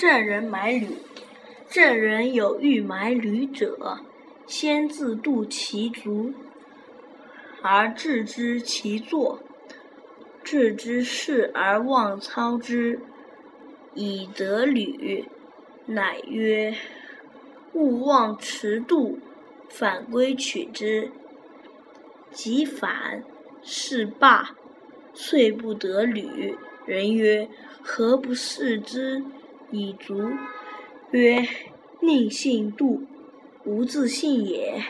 郑人买履。郑人有欲买履者，先自度其足，而置之其坐。置之事而忘操之，以得履。乃曰：“勿忘持度，反归取之。”及反，是罢，遂不得履。人曰：“何不试之以足？”曰：“宁信度，无自信也。”